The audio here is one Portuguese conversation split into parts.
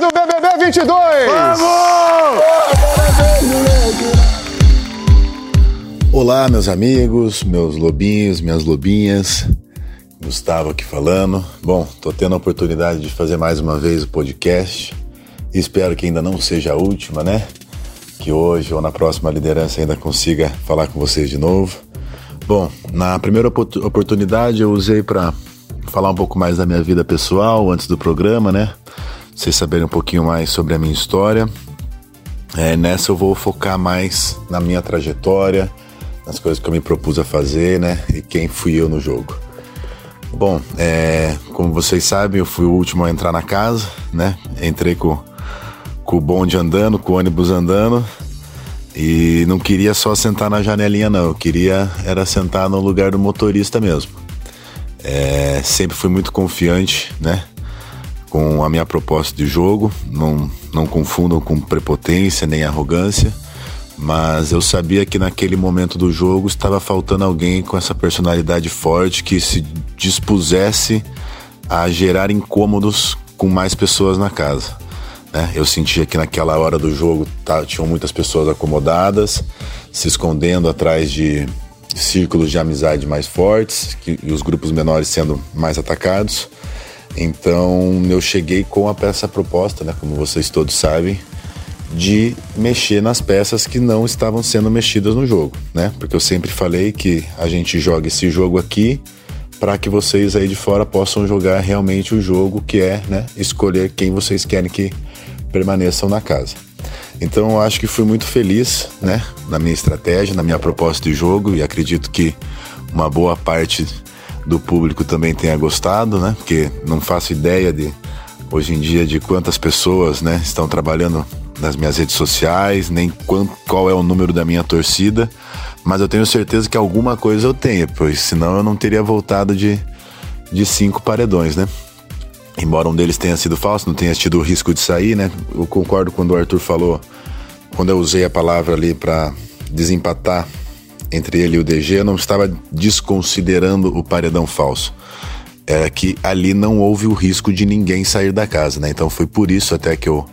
do BBB 22! Vamos! Olá, meus amigos, meus lobinhos, minhas lobinhas. Gustavo aqui falando. Bom, tô tendo a oportunidade de fazer mais uma vez o podcast. Espero que ainda não seja a última, né? Que hoje ou na próxima liderança ainda consiga falar com vocês de novo. Bom, na primeira oportunidade eu usei para falar um pouco mais da minha vida pessoal antes do programa, né? Vocês saberem um pouquinho mais sobre a minha história. É, nessa eu vou focar mais na minha trajetória, nas coisas que eu me propus a fazer, né? E quem fui eu no jogo. Bom, é, como vocês sabem, eu fui o último a entrar na casa, né? Entrei com, com o bonde andando, com o ônibus andando. E não queria só sentar na janelinha, não. Eu queria era sentar no lugar do motorista mesmo. É, sempre fui muito confiante, né? Com a minha proposta de jogo. Não, não confundam com prepotência nem arrogância. Mas eu sabia que naquele momento do jogo estava faltando alguém com essa personalidade forte que se dispusesse a gerar incômodos com mais pessoas na casa. Né? Eu sentia que naquela hora do jogo tá, tinham muitas pessoas acomodadas, se escondendo atrás de círculos de amizade mais fortes que, e os grupos menores sendo mais atacados. Então eu cheguei com a peça proposta, né, como vocês todos sabem, de mexer nas peças que não estavam sendo mexidas no jogo, né? Porque eu sempre falei que a gente joga esse jogo aqui para que vocês aí de fora possam jogar realmente o jogo que é, né, escolher quem vocês querem que permaneçam na casa. Então eu acho que fui muito feliz, né, na minha estratégia, na minha proposta de jogo e acredito que uma boa parte do público também tenha gostado, né? Porque não faço ideia de hoje em dia de quantas pessoas, né, estão trabalhando nas minhas redes sociais, nem quanto, qual é o número da minha torcida, mas eu tenho certeza que alguma coisa eu tenho, pois senão eu não teria voltado de, de cinco paredões, né? Embora um deles tenha sido falso, não tenha tido o risco de sair, né? Eu concordo quando o Arthur falou, quando eu usei a palavra ali para desempatar entre ele e o DG, eu não estava desconsiderando o paredão falso. É que ali não houve o risco de ninguém sair da casa, né? Então foi por isso até que eu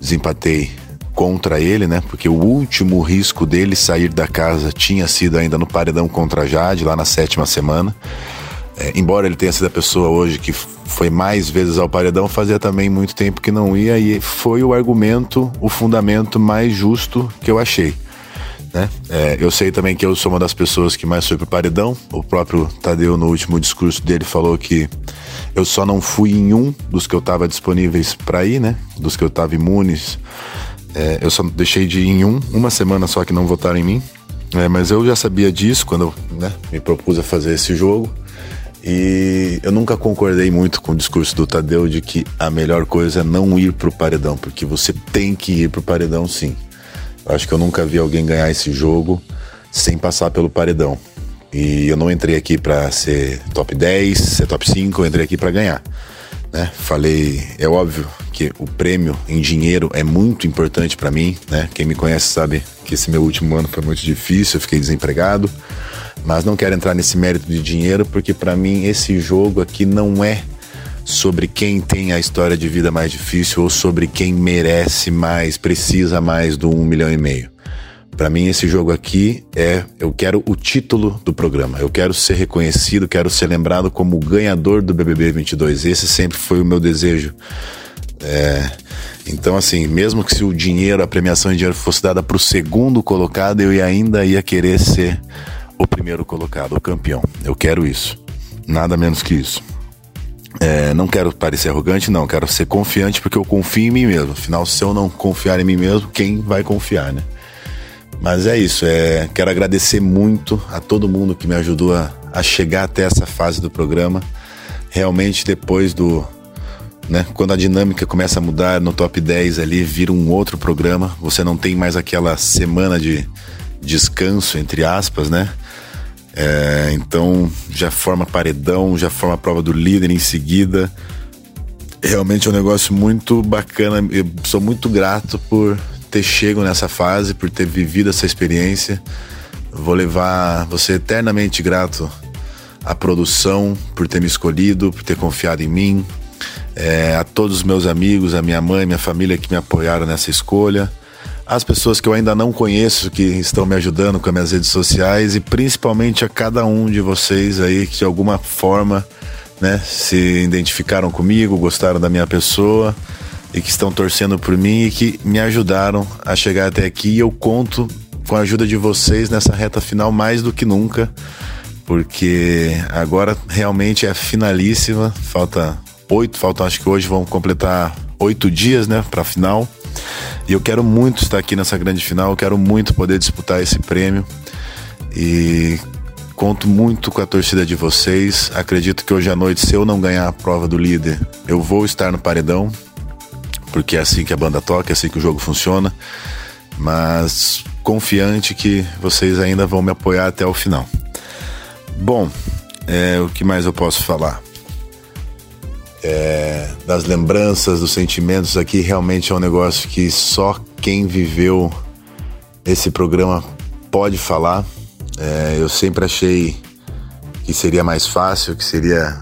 desempatei contra ele, né? Porque o último risco dele sair da casa tinha sido ainda no paredão contra Jade, lá na sétima semana. É, embora ele tenha sido a pessoa hoje que foi mais vezes ao paredão, fazia também muito tempo que não ia e foi o argumento, o fundamento mais justo que eu achei. Né? É, eu sei também que eu sou uma das pessoas que mais foi pro paredão. O próprio Tadeu, no último discurso dele, falou que eu só não fui em um dos que eu estava disponíveis para ir, né? Dos que eu estava imunes. É, eu só deixei de ir em um, uma semana só que não votaram em mim. É, mas eu já sabia disso quando eu né, me propus a fazer esse jogo. E eu nunca concordei muito com o discurso do Tadeu de que a melhor coisa é não ir pro paredão, porque você tem que ir pro paredão sim. Acho que eu nunca vi alguém ganhar esse jogo sem passar pelo paredão. E eu não entrei aqui para ser top 10, ser top 5, eu entrei aqui para ganhar. Né? Falei, é óbvio que o prêmio em dinheiro é muito importante para mim, né? Quem me conhece sabe que esse meu último ano foi muito difícil, eu fiquei desempregado, mas não quero entrar nesse mérito de dinheiro porque para mim esse jogo aqui não é sobre quem tem a história de vida mais difícil ou sobre quem merece mais, precisa mais do um milhão e meio. Para mim, esse jogo aqui é. Eu quero o título do programa. Eu quero ser reconhecido, quero ser lembrado como o ganhador do BBB 22. Esse sempre foi o meu desejo. É, então, assim, mesmo que se o dinheiro, a premiação em dinheiro fosse dada para o segundo colocado, eu ainda ia querer ser o primeiro colocado, o campeão. Eu quero isso. Nada menos que isso. É, não quero parecer arrogante, não. Quero ser confiante porque eu confio em mim mesmo. Afinal, se eu não confiar em mim mesmo, quem vai confiar, né? Mas é isso, é, quero agradecer muito a todo mundo que me ajudou a, a chegar até essa fase do programa. Realmente, depois do. Né, quando a dinâmica começa a mudar no top 10 ali, vira um outro programa. Você não tem mais aquela semana de descanso, entre aspas, né? É, então já forma paredão, já forma a prova do líder em seguida. Realmente é um negócio muito bacana. Eu sou muito grato por ter chego nessa fase, por ter vivido essa experiência. Vou levar você eternamente grato à produção por ter me escolhido, por ter confiado em mim. é, a todos os meus amigos, a minha mãe, minha família que me apoiaram nessa escolha, as pessoas que eu ainda não conheço que estão me ajudando com as minhas redes sociais e principalmente a cada um de vocês aí que de alguma forma né, se identificaram comigo, gostaram da minha pessoa e que estão torcendo por mim e que me ajudaram a chegar até aqui. E eu conto com a ajuda de vocês nessa reta final mais do que nunca, porque agora realmente é finalíssima. Falta oito, faltam acho que hoje vão completar oito dias, né, para final. E eu quero muito estar aqui nessa grande final, eu quero muito poder disputar esse prêmio. E conto muito com a torcida de vocês. Acredito que hoje à noite, se eu não ganhar a prova do líder, eu vou estar no paredão, porque é assim que a banda toca, é assim que o jogo funciona. Mas confiante que vocês ainda vão me apoiar até o final. Bom, é, o que mais eu posso falar? É, das lembranças, dos sentimentos aqui, realmente é um negócio que só quem viveu esse programa pode falar. É, eu sempre achei que seria mais fácil, que seria.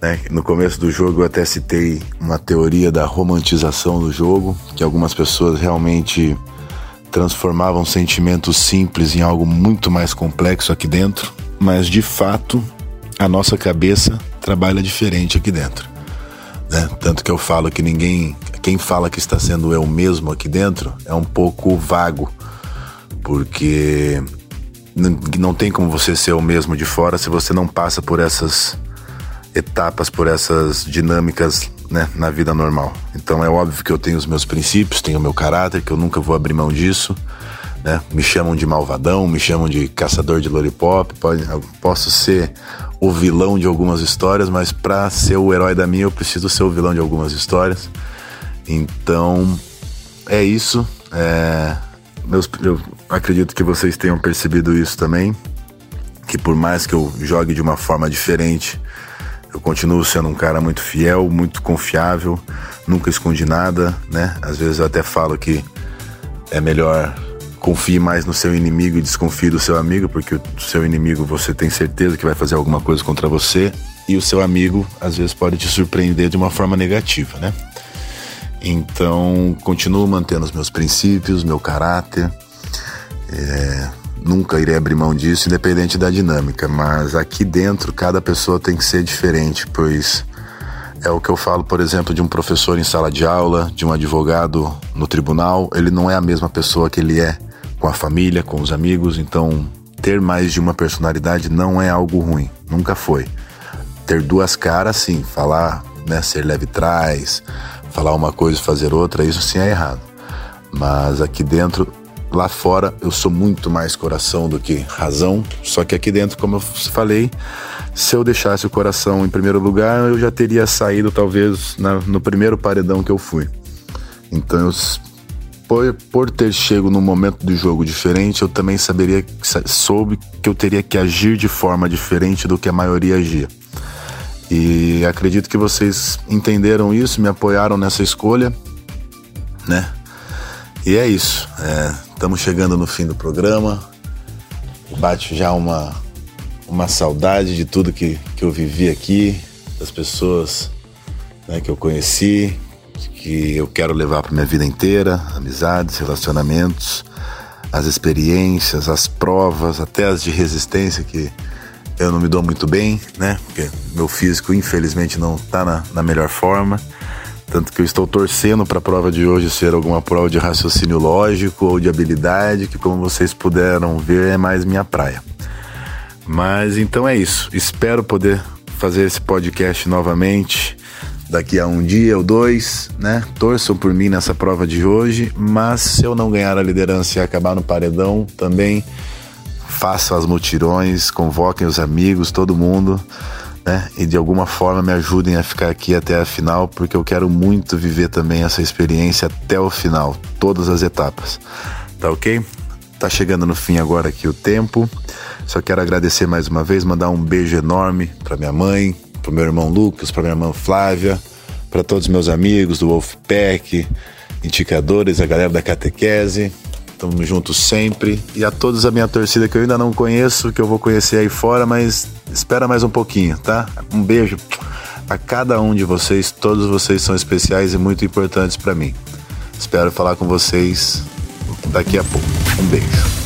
Né, no começo do jogo eu até citei uma teoria da romantização do jogo, que algumas pessoas realmente transformavam sentimentos simples em algo muito mais complexo aqui dentro, mas de fato a nossa cabeça trabalha diferente aqui dentro. Né? Tanto que eu falo que ninguém, quem fala que está sendo eu mesmo aqui dentro é um pouco vago, porque não tem como você ser o mesmo de fora se você não passa por essas etapas, por essas dinâmicas né, na vida normal. Então é óbvio que eu tenho os meus princípios, tenho o meu caráter, que eu nunca vou abrir mão disso. Né? Me chamam de malvadão, me chamam de caçador de lollipop. Pode, posso ser o vilão de algumas histórias, mas para ser o herói da minha eu preciso ser o vilão de algumas histórias. Então é isso. É, meus, eu acredito que vocês tenham percebido isso também. Que por mais que eu jogue de uma forma diferente, eu continuo sendo um cara muito fiel, muito confiável, nunca escondi nada, né? Às vezes eu até falo que é melhor confie mais no seu inimigo e desconfie do seu amigo, porque o seu inimigo você tem certeza que vai fazer alguma coisa contra você e o seu amigo às vezes pode te surpreender de uma forma negativa, né? Então, continuo mantendo os meus princípios, meu caráter. É, nunca irei abrir mão disso, independente da dinâmica, mas aqui dentro cada pessoa tem que ser diferente, pois é o que eu falo, por exemplo, de um professor em sala de aula, de um advogado no tribunal, ele não é a mesma pessoa que ele é com a família, com os amigos, então ter mais de uma personalidade não é algo ruim, nunca foi. Ter duas caras, sim, falar, né, ser leve trás, falar uma coisa e fazer outra, isso sim é errado. Mas aqui dentro Lá fora eu sou muito mais coração do que razão, só que aqui dentro, como eu falei, se eu deixasse o coração em primeiro lugar, eu já teria saído talvez na, no primeiro paredão que eu fui. Então, eu, por, por ter chego num momento do jogo diferente, eu também saberia, soube que eu teria que agir de forma diferente do que a maioria agia. E acredito que vocês entenderam isso, me apoiaram nessa escolha, né? E é isso. Estamos é, chegando no fim do programa. Bate já uma, uma saudade de tudo que, que eu vivi aqui, das pessoas né, que eu conheci, que eu quero levar para minha vida inteira, amizades, relacionamentos, as experiências, as provas, até as de resistência que eu não me dou muito bem, né? Porque meu físico infelizmente não está na, na melhor forma. Tanto que eu estou torcendo para a prova de hoje ser alguma prova de raciocínio lógico ou de habilidade, que como vocês puderam ver é mais minha praia. Mas então é isso. Espero poder fazer esse podcast novamente daqui a um dia ou dois, né? Torçam por mim nessa prova de hoje, mas se eu não ganhar a liderança e acabar no paredão, também façam as mutirões, convoquem os amigos, todo mundo né? E de alguma forma me ajudem a ficar aqui até a final, porque eu quero muito viver também essa experiência até o final, todas as etapas. Tá ok? Tá chegando no fim agora aqui o tempo. Só quero agradecer mais uma vez, mandar um beijo enorme para minha mãe, para meu irmão Lucas, para minha irmã Flávia, para todos os meus amigos do Wolfpack, indicadores, a galera da catequese, Estamos juntos sempre. E a todos a minha torcida que eu ainda não conheço, que eu vou conhecer aí fora, mas espera mais um pouquinho, tá? Um beijo a cada um de vocês. Todos vocês são especiais e muito importantes para mim. Espero falar com vocês daqui a pouco. Um beijo.